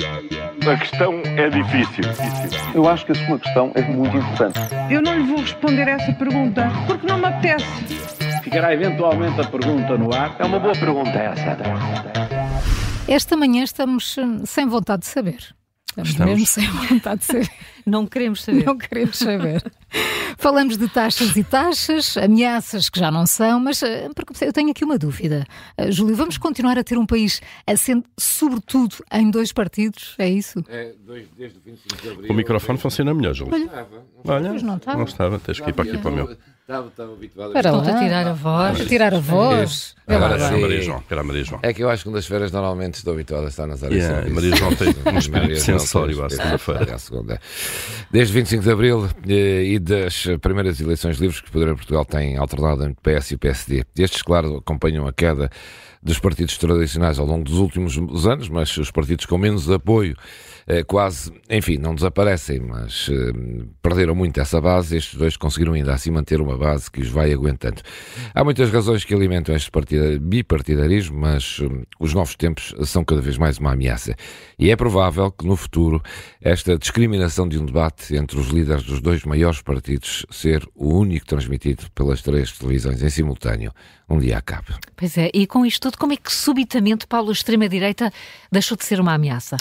A questão é difícil. Eu acho que a sua questão é muito importante. Eu não lhe vou responder essa pergunta porque não me apetece. Ficará eventualmente a pergunta no ar. É uma boa pergunta essa. Esta manhã estamos hum, sem vontade de saber. Estamos, Estamos. mesmo sem vontade de saber. Não queremos saber. Não queremos saber. Falamos de taxas e taxas, ameaças que já não são, mas eh, porque eu tenho aqui uma dúvida. Eh, Júlio, vamos continuar a ter um país assente sobretudo em dois partidos? É isso? É, dois, desde o 25 de Abril. O microfone funciona melhor, Júlio. Estava, Olha, não estava. não estava, tens que ir para aqui para o meu. Estava, estava habituado a lá. Estou a tirar a voz. A tirar a voz. Agora a sim. Maria João, espera a Maria João. É que eu acho que segundas-feiras normalmente estou habituado a estar nas áreas Yeah. Maria João tem um espírito sensório à segunda-feira. segunda. Desde 25 de Abril eh, e das primeiras eleições livres que o Poder em Portugal tem alternado entre PS e PSD. Estes, claro, acompanham a queda dos partidos tradicionais ao longo dos últimos anos, mas os partidos com menos apoio eh, quase, enfim, não desaparecem, mas eh, perderam muito essa base. Estes dois conseguiram ainda assim manter uma base que os vai aguentando. Há muitas razões que alimentam este partida- bipartidarismo, mas hum, os novos tempos são cada vez mais uma ameaça. E é provável que no futuro esta discriminação de um debate entre os líderes dos dois maiores partidos ser o único transmitido pelas três televisões em simultâneo um dia acabe. Pois é, e com isto tudo, como é que subitamente Paulo, a extrema-direita, deixou de ser uma ameaça?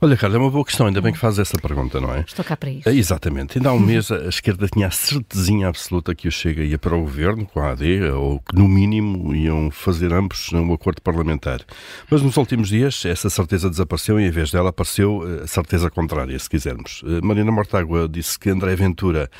Olha, Carla, é uma boa questão, ainda bem que fazes essa pergunta, não é? Estou cá para isso. É, Exatamente. Ainda há um mês a esquerda tinha a certezinha absoluta que o Chega ia para o governo com a AD, ou que no mínimo iam fazer ambos um acordo parlamentar. Mas nos últimos dias essa certeza desapareceu e em vez dela apareceu eh, a certeza contrária, se quisermos. Eh, Marina Mortágua disse que André Ventura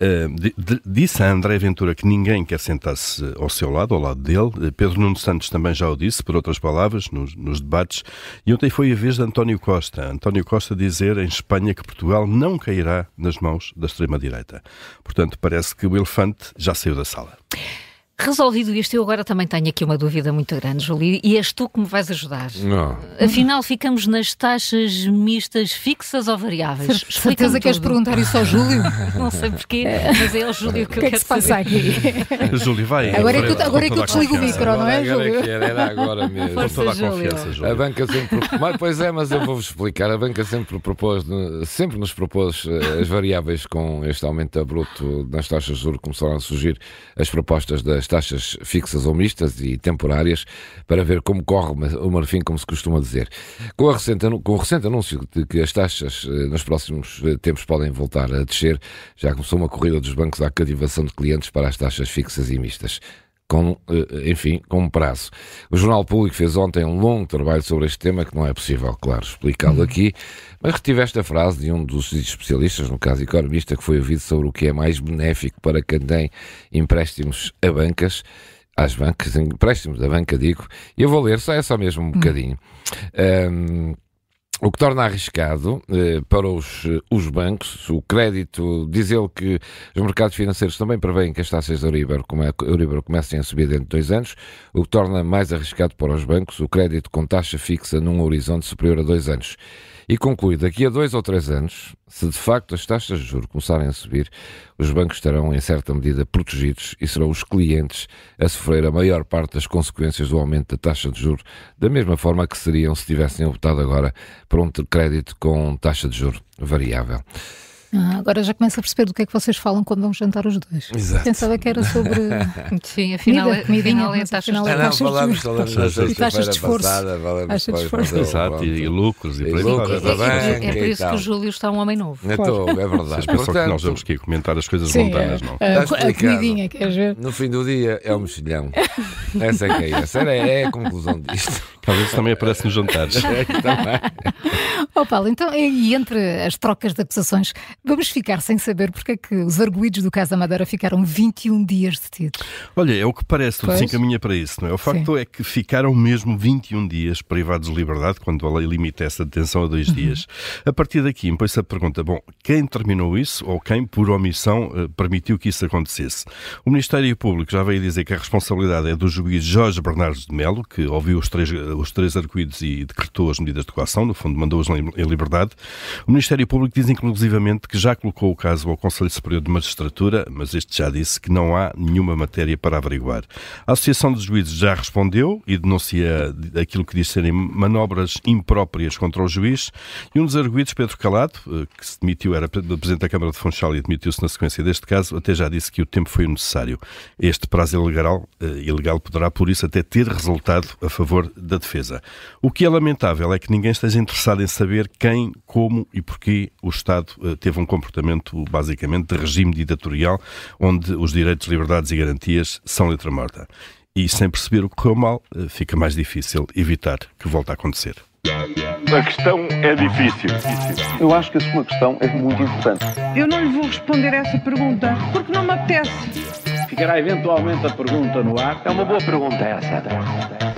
eh, di- di- disse a André Ventura que ninguém quer sentar-se ao seu lado, ao lado dele. Pedro Nuno Santos também já o disse, por outras palavras, nos, nos debates. E ontem foi a vez de António Costa. António Costa dizer em Espanha que Portugal não cairá nas mãos da extrema-direita. Portanto, parece que o elefante já saiu da sala. Resolvido isto, eu agora também tenho aqui uma dúvida muito grande, Júlio, e és tu que me vais ajudar. Não. Afinal, ficamos nas taxas mistas fixas ou variáveis? Cer- Certeza que queres perguntar isso ao Júlio? Não sei porquê, mas é ao Júlio que O eu que é quero que se passa saber. aqui? Júlio, vai. Agora é que eu- agora é que eu a desligo o micro, não é, Agora Júlio? que era, era agora mesmo. Com toda a Júlio. confiança, A Júlio. banca sempre. Mas, pois é, mas eu vou-vos explicar. A banca sempre propôs, sempre nos propôs eh, as variáveis com este aumento abrupto nas taxas de juros. Começaram a surgir as propostas das taxas fixas ou mistas e temporárias para ver como corre o marfim, como se costuma dizer. Com, a recente, com o recente anúncio de que as taxas eh, nos próximos eh, tempos podem voltar a descer, já começou uma corrida dos bancos à cativação de clientes para as taxas fixas e mistas com, eh, enfim, com um prazo. O Jornal Público fez ontem um longo trabalho sobre este tema, que não é possível, claro, explicá-lo aqui, mas retive esta frase de um dos especialistas, no caso economista, que foi ouvido sobre o que é mais benéfico para quem tem empréstimos a bancas, às bancas, empréstimos da banca, digo, e eu vou ler, só é só mesmo um bocadinho. Ahm, o que torna arriscado eh, para os, eh, os bancos o crédito, diz ele que os mercados financeiros também preveem que as taxas de Euribor comecem a subir dentro de dois anos, o que torna mais arriscado para os bancos o crédito com taxa fixa num horizonte superior a dois anos. E conclui, daqui a dois ou três anos, se de facto as taxas de juros começarem a subir, os bancos estarão em certa medida protegidos e serão os clientes a sofrer a maior parte das consequências do aumento da taxa de juros, da mesma forma que seriam se tivessem optado agora por um crédito com taxa de juros variável. Ah, agora já começo a perceber do que é que vocês falam quando vão jantar os dois. Exato. Pensava que era sobre Sim, afinal, comida, é- comidinha, afinal é taxas afinal de é Ah, de falámos, na Taxas de- esforço. passada, falamos Taxas de esforço. Exato, e, lucros e E lucros, É, é, é por isso que o Júlio está um homem novo. Então, é verdade. Vocês pensam que nós vamos aqui comentar as coisas montanas, é, não? a, Está a comidinha, queres ver? No fim do dia é o mexilhão. Essa é que é essa. É a conclusão disto. Às vezes também aparece nos jantares. É que também. Oh Paulo, então, e entre as trocas de acusações, vamos ficar sem saber porque é que os arguídos do caso da Madeira ficaram 21 dias detidos. Olha, é o que parece, tudo Pois. se encaminha para isso, não é? O facto é que ficaram mesmo 21 dias privados de liberdade, quando a lei limita essa detenção a dois Uhum. dias. A partir daqui, põe-se a pergunta, bom, quem determinou isso ou quem, por omissão, eh, permitiu que isso acontecesse? O Ministério Público já veio dizer que a responsabilidade é do juiz Jorge Bernardes de Melo, que ouviu os três os três arguídos e decretou as medidas de coação, no fundo mandou-os em liberdade. O Ministério Público diz inclusivamente que já colocou o caso ao Conselho Superior de Magistratura, mas este já disse que não há nenhuma matéria para averiguar. A Associação dos Juízes já respondeu e denuncia aquilo que diz serem manobras impróprias contra o juiz e um dos arguídos, Pedro Calado, eh, que se demitiu, era Presidente da Câmara de Funchal e demitiu-se na sequência deste caso, até já disse que o tempo foi necessário. Este prazo ilegal, eh, ilegal poderá, por isso, até ter resultado a favor da defesa. O que é lamentável é que ninguém esteja interessado em saber quem, como e porquê o Estado eh, teve um comportamento, basicamente, de regime ditatorial, onde os direitos, liberdades e garantias são letra morta. E sem perceber o que correu mal, eh, fica mais difícil evitar que volte a acontecer. A questão é difícil. Eu acho que a sua questão é muito importante. Eu não lhe vou responder essa pergunta porque não me apetece. Ficará eventualmente a pergunta no ar. É uma boa pergunta essa.